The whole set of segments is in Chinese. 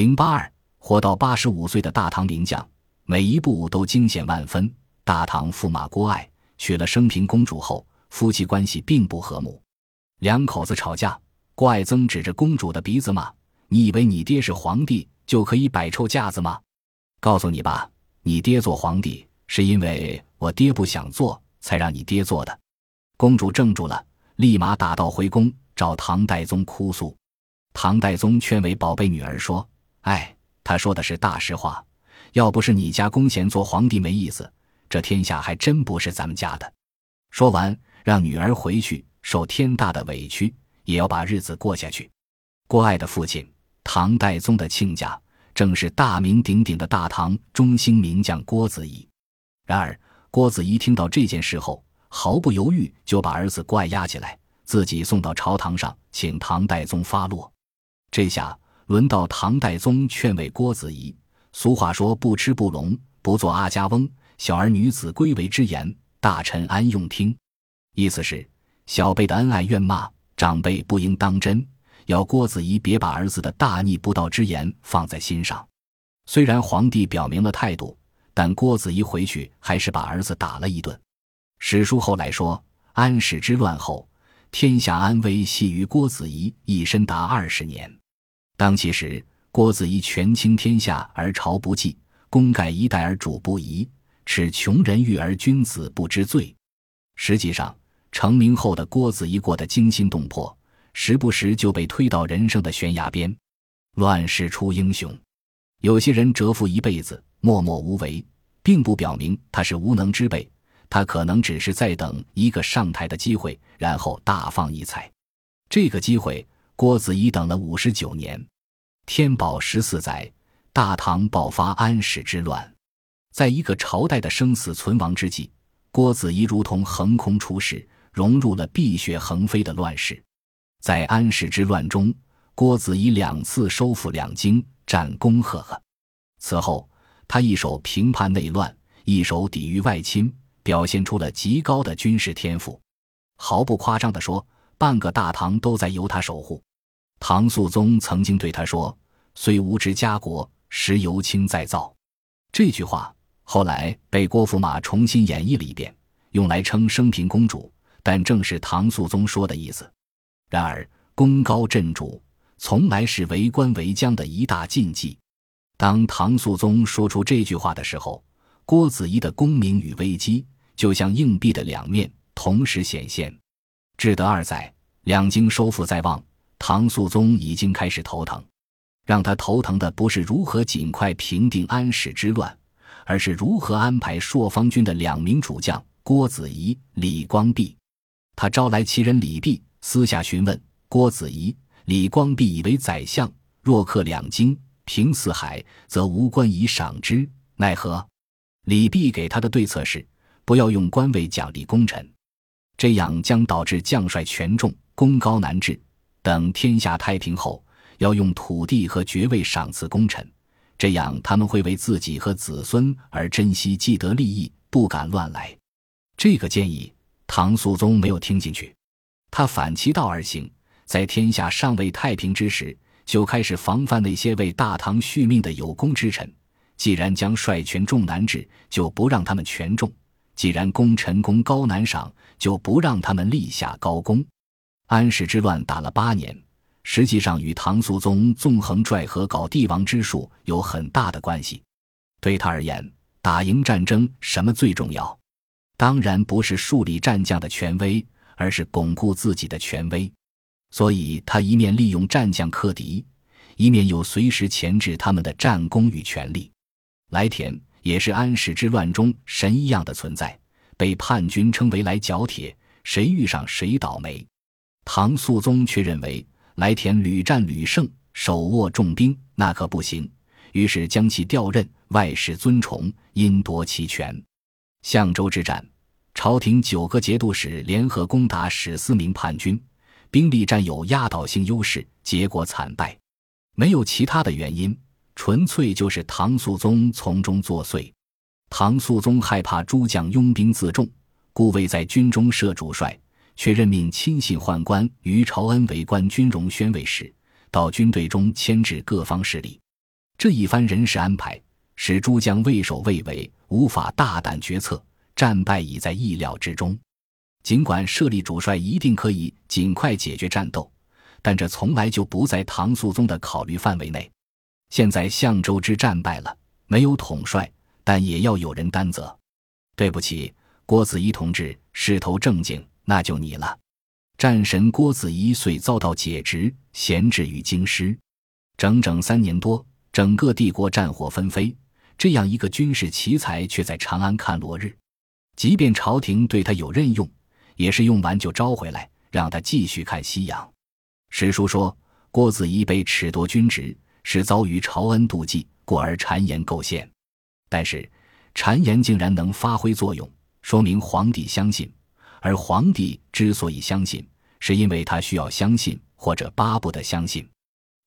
零八二，活到八十五岁的大唐名将，每一步都惊险万分。大唐驸马郭爱娶了升平公主后，夫妻关系并不和睦，两口子吵架。郭爱曾指着公主的鼻子骂：“你以为你爹是皇帝就可以摆臭架子吗？告诉你吧，你爹做皇帝是因为我爹不想做，才让你爹做的。”公主怔住了，立马打道回宫找唐代宗哭诉。唐代宗劝慰宝贝女儿说：“哎，他说的是大实话，要不是你家弓弦做皇帝没意思，这天下还真不是咱们家的。”说完，让女儿回去受天大的委屈。也要把日子过下去。郭爱的父亲唐代宗的亲家，正是大名鼎鼎的大唐中兴名将郭子仪。然而，郭子仪听到这件事后，毫不犹豫就把儿子郭爱押起来，自己送到朝堂上，请唐代宗发落。这下轮到唐代宗劝慰郭子仪。俗话说：“不吃不聋，不做阿家翁。”小儿女子归为之言，大臣安用听？意思是小辈的恩爱怨骂。长辈不应当真，要郭子仪别把儿子的大逆不道之言放在心上。虽然皇帝表明了态度，但郭子仪回去还是把儿子打了一顿。史书后来说，安史之乱后，天下安危系于郭子仪一身达二十年。当其时，郭子仪权倾天下而朝不忌，功盖一代而主不疑，耻穷人欲而君子不知罪。实际上。成名后的郭子仪过得惊心动魄，时不时就被推到人生的悬崖边。乱世出英雄，有些人蛰伏一辈子默默无为，并不表明他是无能之辈，他可能只是在等一个上台的机会，然后大放异彩。这个机会，郭子仪等了五十九年。天宝十四载，大唐爆发安史之乱，在一个朝代的生死存亡之际，郭子仪如同横空出世。融入了碧血横飞的乱世，在安史之乱中，郭子仪两次收复两京，战功赫赫。此后，他一手平叛内乱，一手抵御外侵，表现出了极高的军事天赋。毫不夸张地说，半个大唐都在由他守护。唐肃宗曾经对他说：“虽无知家国，实由卿再造。”这句话后来被郭驸马重新演绎了一遍，用来称升平公主。但正是唐肃宗说的意思。然而，功高震主从来是为官为将的一大禁忌。当唐肃宗说出这句话的时候，郭子仪的功名与危机就像硬币的两面同时显现。至德二载，两京收复在望，唐肃宗已经开始头疼。让他头疼的不是如何尽快平定安史之乱，而是如何安排朔方军的两名主将郭子仪、李光弼。他招来其人李泌，私下询问郭子仪。李光弼以为宰相若克两京、平四海，则无官以赏之。奈何？李泌给他的对策是：不要用官位奖励功臣，这样将导致将帅权重，功高难治。等天下太平后，要用土地和爵位赏赐功臣，这样他们会为自己和子孙而珍惜既得利益，不敢乱来。这个建议。唐肃宗没有听进去，他反其道而行，在天下尚未太平之时，就开始防范那些为大唐续命的有功之臣。既然将帅权重难治，就不让他们权重；既然功臣功高难赏，就不让他们立下高功。安史之乱打了八年，实际上与唐肃宗纵横拽和搞帝王之术有很大的关系。对他而言，打赢战争什么最重要？当然不是树立战将的权威，而是巩固自己的权威。所以他一面利用战将克敌，一面又随时钳制他们的战功与权力。来田也是安史之乱中神一样的存在，被叛军称为“来角铁”，谁遇上谁倒霉。唐肃宗却认为来田屡战屡胜，手握重兵，那可不行，于是将其调任，外事尊崇，因夺其权。相州之战，朝廷九个节度使联合攻打史思明叛军，兵力占有压倒性优势，结果惨败。没有其他的原因，纯粹就是唐肃宗从中作祟。唐肃宗害怕诸将拥兵自重，故未在军中设主帅，却任命亲信宦官于朝恩为官军容宣慰使，到军队中牵制各方势力。这一番人事安排，使诸将畏首畏尾，无法大胆决策，战败已在意料之中。尽管设立主帅一定可以尽快解决战斗，但这从来就不在唐肃宗的考虑范围内。现在相州之战败了，没有统帅，但也要有人担责。对不起，郭子仪同志势头正劲，那就你了。战神郭子仪遂遭到解职，闲置于京师，整整三年多，整个帝国战火纷飞，这样一个军事奇才却在长安看落日。即便朝廷对他有任用，也是用完就招回来，让他继续看夕阳。史书说，郭子仪被褫夺军职，是遭遇朝恩妒忌，故而谗言构陷。但是。谗言竟然能发挥作用，说明皇帝相信。而皇帝之所以相信，是因为他需要相信或者巴不得相信。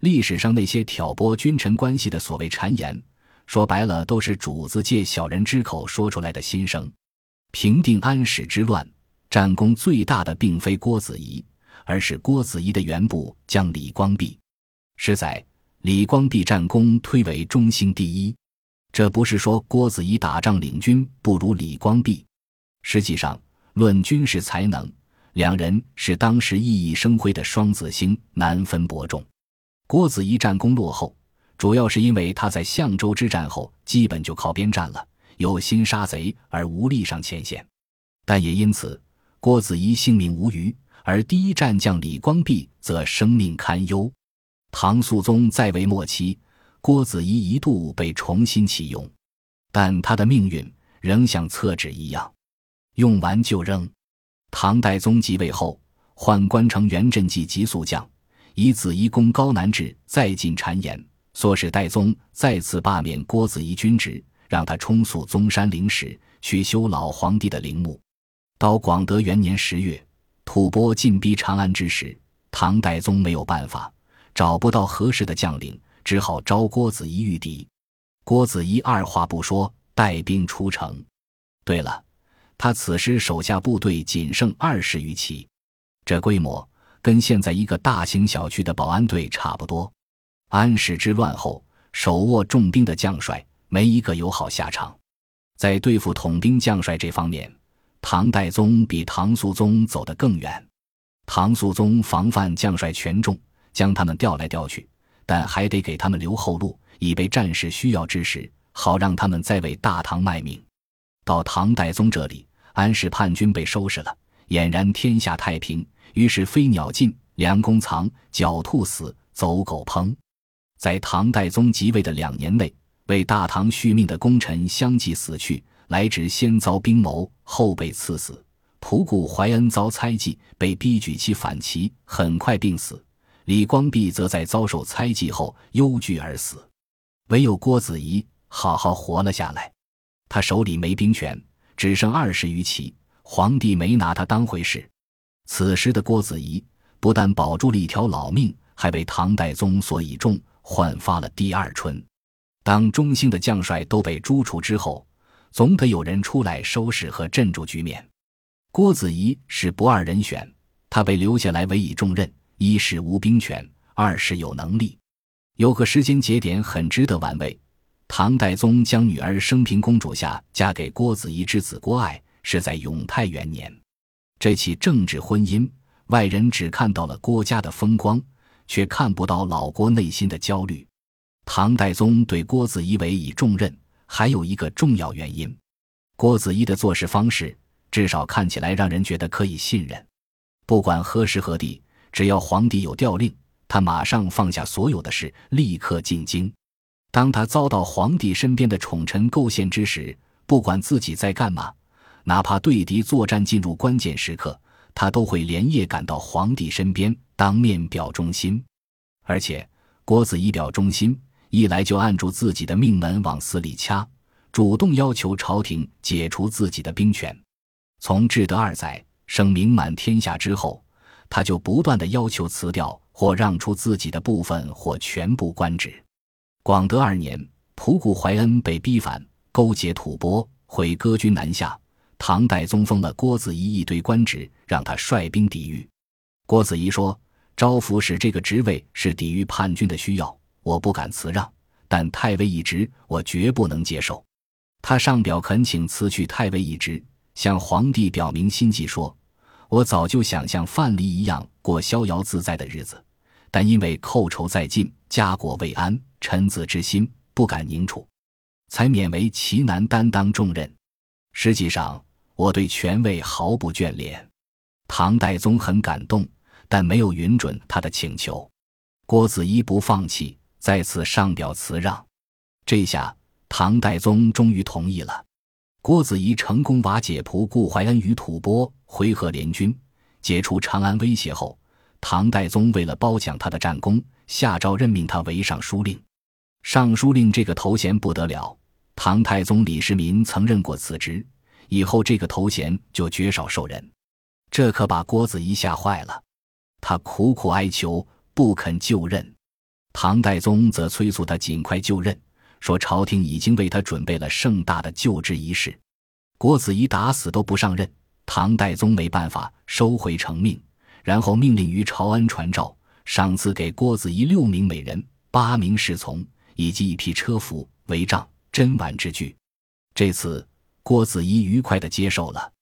历史上那些挑拨君臣关系的所谓谗言，说白了都是主子借小人之口说出来的心声。平定安史之乱，战功最大的并非郭子仪，而是郭子仪的原部将李光弼。是在李光弼战功推为中兴第一。这不是说郭子仪打仗领军不如李光弼，实际上论军事才能，两人是当时熠熠生辉的双子星，难分伯仲。郭子仪战功落后，主要是因为他在相州之战后基本就靠边站了，有心杀贼而无力上前线，但也因此郭子仪性命无虞，而第一战将李光弼则生命堪忧。唐肃宗在位末期。郭子仪一度被重新启用，但他的命运仍像厕纸一样，用完就扔。唐代宗即位后，宦官成元镇济急速将，以子仪公高难治，再进谗言，唆使代宗再次罢免郭子仪军职，让他充宿宗山陵史，去修老皇帝的陵墓。到广德元年十月，吐蕃进逼长安之时，唐代宗没有办法，找不到合适的将领。只好招郭子仪御敌，郭子仪二话不说，带兵出城。对了，他此时手下部队仅剩二十余骑，这规模跟现在一个大型小区的保安队差不多。安史之乱后，手握重兵的将帅没一个有好下场。在对付统兵将帅这方面，唐代宗比唐肃宗走得更远。唐肃宗防范将帅权重，将他们调来调去。但还得给他们留后路，以备战事需要之时，好让他们再为大唐卖命。到唐代宗这里，安史叛军被收拾了，俨然天下太平。于是飞鸟尽，良弓藏，狡兔死，走狗烹。在唐代宗即位的两年内，为大唐续命的功臣相继死去，来至先遭兵谋，后被赐死。仆固怀恩遭猜忌，被逼举旗反齐，很快病死。李光弼则在遭受猜忌后忧惧而死，唯有郭子仪好好活了下来。他手里没兵权，只剩二十余骑，皇帝没拿他当回事。此时的郭子仪不但保住了一条老命，还为唐代宗所倚重，焕发了第二春。当中兴的将帅都被诛除之后，总得有人出来收拾和镇住局面。郭子仪是不二人选，他被留下来委以重任。一是无兵权，二是有能力。有个时间节点很值得玩味：唐代宗将女儿升平公主下嫁给郭子仪之子郭爱，是在永泰元年。这起政治婚姻，外人只看到了郭家的风光，却看不到老郭内心的焦虑。唐代宗对郭子仪委以重任，还有一个重要原因：郭子仪的做事方式，至少看起来让人觉得可以信任。不管何时何地。只要皇帝有调令，他马上放下所有的事，立刻进京。当他遭到皇帝身边的宠臣构陷之时，不管自己在干嘛，哪怕对敌作战进入关键时刻，他都会连夜赶到皇帝身边，当面表忠心。而且，郭子仪表忠心，一来就按住自己的命门往死里掐，主动要求朝廷解除自己的兵权。从至德二载，声名满天下之后。他就不断的要求辞掉或让出自己的部分或全部官职。广德二年，仆固怀恩被逼反，勾结吐蕃，毁割军南下。唐代宗封了郭子仪一堆官职，让他率兵抵御。郭子仪说：“招抚使这个职位是抵御叛军的需要，我不敢辞让。但太尉一职我绝不能接受。他上表恳请辞去太尉一职，向皇帝表明心迹，说：“我早就想像范蠡一样过逍遥自在的日子，但因为寇仇在近，家国未安，臣子之心不敢凝处，才勉为其难担当重任。实际上，我对权位毫不眷恋。”唐代宗很感动，但没有允准他的请求。郭子仪不放弃，再次上表辞让。这下唐代宗终于同意了。郭子仪成功瓦解仆顾怀恩与吐蕃回纥联军，解除长安威胁后，唐代宗为了褒奖他的战功，下诏任命他为尚书令。尚书令这个头衔不得了，唐太宗李世民曾任过此职，以后这个头衔就绝少受人。这可把郭子仪吓坏了，他苦苦哀求。不肯就任，唐太宗则催促他尽快就任，说朝廷已经为他准备了盛大的就职仪式。郭子仪打死都不上任，唐太宗没办法，收回成命，然后命令于朝恩传召，赏赐给郭子仪六名美人、八名侍从以及一批车服、帷帐、珍玩之具。这次郭子仪愉快地接受了，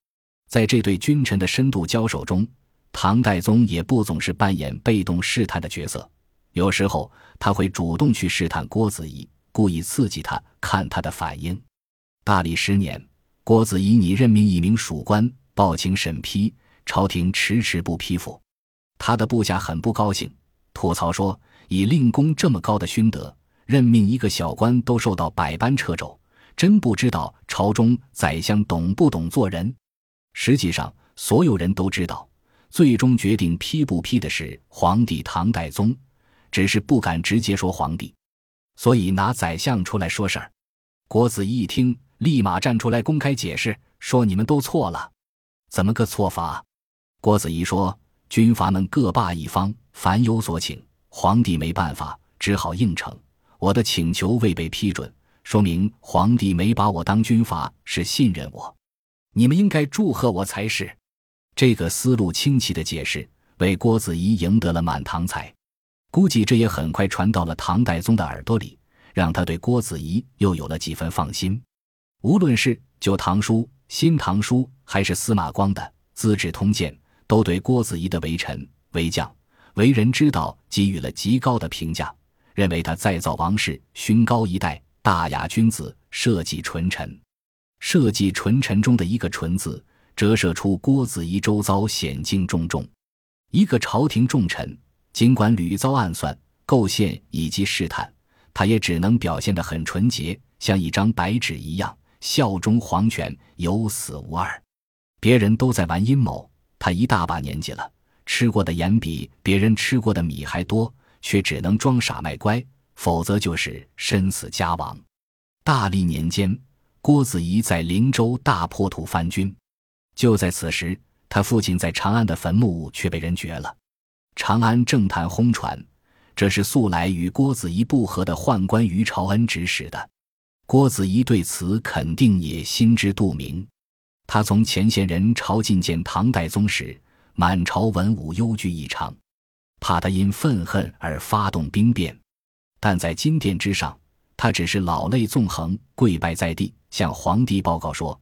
在这对君臣的深度交手中。唐代宗也不总是扮演被动试探的角色，有时候他会主动去试探郭子仪，故意刺激他，看他的反应。大历十年，郭子仪拟任命一名属官，报请审批，朝廷迟迟不批复，他的部下很不高兴，吐槽说：“以令公这么高的勋德，任命一个小官都受到百般掣肘，真不知道朝中宰相懂不懂做人。”实际上，所有人都知道。最终决定批不批的是皇帝唐代宗，只是不敢直接说皇帝，所以拿宰相出来说事儿。郭子仪一听，立马站出来公开解释，说：“你们都错了，怎么个错法？”郭子仪说：“军阀们各霸一方，凡有所请，皇帝没办法，只好应承。我的请求未被批准，说明皇帝没把我当军阀，是信任我。你们应该祝贺我才是。”这个思路清奇的解释，为郭子仪赢得了满堂彩。估计这也很快传到了唐代宗的耳朵里，让他对郭子仪又有了几分放心。无论是《旧唐书》《新唐书》，还是司马光的《资治通鉴》，都对郭子仪的为臣、为将、为人之道给予了极高的评价，认为他再造王室，勋高一代，大雅君子，社稷纯臣。社稷纯臣中的一个“纯”字。折射出郭子仪周遭险境重重，一个朝廷重臣，尽管屡遭暗算、构陷以及试探，他也只能表现得很纯洁，像一张白纸一样，效忠皇权，有死无二。别人都在玩阴谋，他一大把年纪了，吃过的盐比别人吃过的米还多，却只能装傻卖乖，否则就是身死家亡。大历年间，郭子仪在灵州大破土藩军。就在此时，他父亲在长安的坟墓却被人掘了。长安政坛轰传，这是素来与郭子仪不和的宦官于朝恩指使的。郭子仪对此肯定也心知肚明。他从前线人朝觐见唐代宗时，满朝文武忧惧异常，怕他因愤恨而发动兵变。但在金殿之上，他只是老泪纵横，跪拜在地，向皇帝报告说。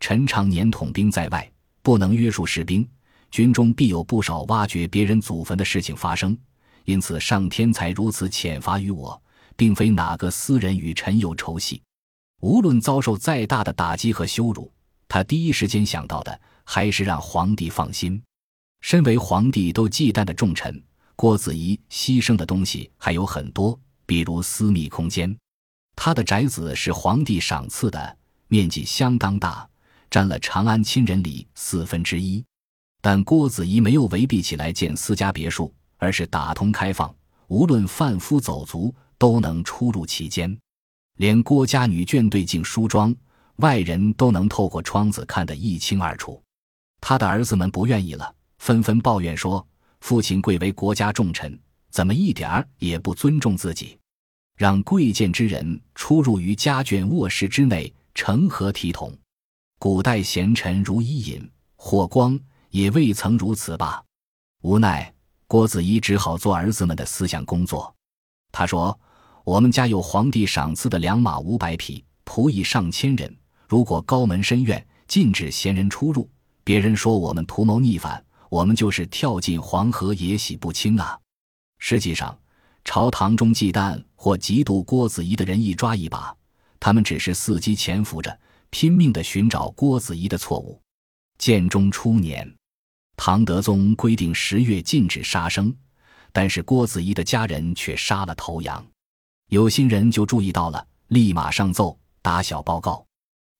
臣常年统兵在外，不能约束士兵，军中必有不少挖掘别人祖坟的事情发生，因此上天才如此谴罚于我，并非哪个私人与臣有仇隙。无论遭受再大的打击和羞辱，他第一时间想到的还是让皇帝放心。身为皇帝都忌惮的重臣，郭子仪牺牲的东西还有很多，比如私密空间。他的宅子是皇帝赏赐的，面积相当大。占了长安亲人里四分之一，但郭子仪没有围蔽起来建私家别墅，而是打通开放，无论贩夫走卒都能出入其间，连郭家女眷对镜梳妆，外人都能透过窗子看得一清二楚。他的儿子们不愿意了，纷纷抱怨说：“父亲贵为国家重臣，怎么一点儿也不尊重自己？让贵贱之人出入于家眷卧室之内，成何体统？”古代贤臣如伊尹、霍光也未曾如此吧？无奈，郭子仪只好做儿子们的思想工作。他说：“我们家有皇帝赏赐的良马五百匹，仆役上千人。如果高门深院禁止闲人出入，别人说我们图谋逆反，我们就是跳进黄河也洗不清啊！实际上，朝堂中忌惮或嫉妒郭子仪的人一抓一把，他们只是伺机潜伏着，拼命的寻找郭子仪的错误。建中初年，唐德宗规定十月禁止杀生，但是郭子仪的家人却杀了头羊。有心人就注意到了，立马上奏打小报告。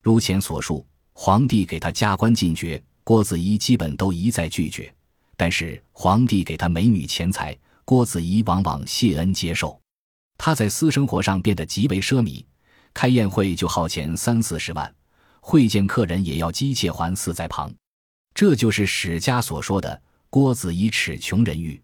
如前所述，皇帝给他加官进爵，郭子仪基本都一再拒绝。但是皇帝给他美女钱财，郭子仪往往谢恩接受。他在私生活上变得极为奢靡，开宴会就耗钱三四十万，会见客人也要机械环伺在旁。这就是史家所说的郭子仪耻穷人欲。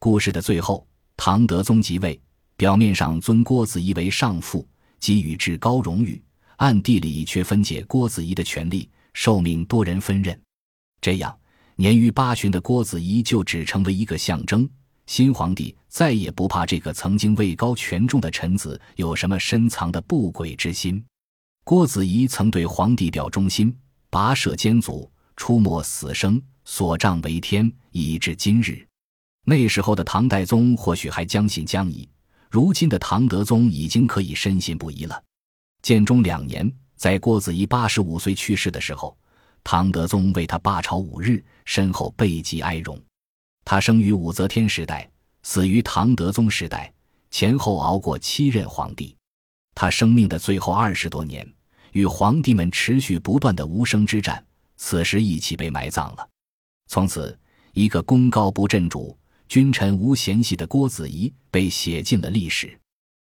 故事的最后，唐德宗即位。表面上尊郭子仪为上父，给予至高荣誉，暗地里却分解郭子仪的权力，受命多人分任。这样，年逾八旬的郭子仪就只成为一个象征。新皇帝再也不怕这个曾经位高权重的臣子有什么深藏的不轨之心。郭子仪曾对皇帝表忠心，跋涉艰阻，出没死生，所仗为天，以至今日。那时候的唐代宗或许还将信将疑。如今的唐德宗已经可以深信不疑了。建中两年，在郭子仪八十五岁去世的时候，唐德宗为他罢朝五日，身后备极哀荣。他生于武则天时代，死于唐德宗时代，前后熬过七任皇帝。他生命的最后二十多年，与皇帝们持续不断的无声之战，此时一起被埋葬了。从此，一个功高不震主。君臣无嫌隙的郭子仪被写进了历史。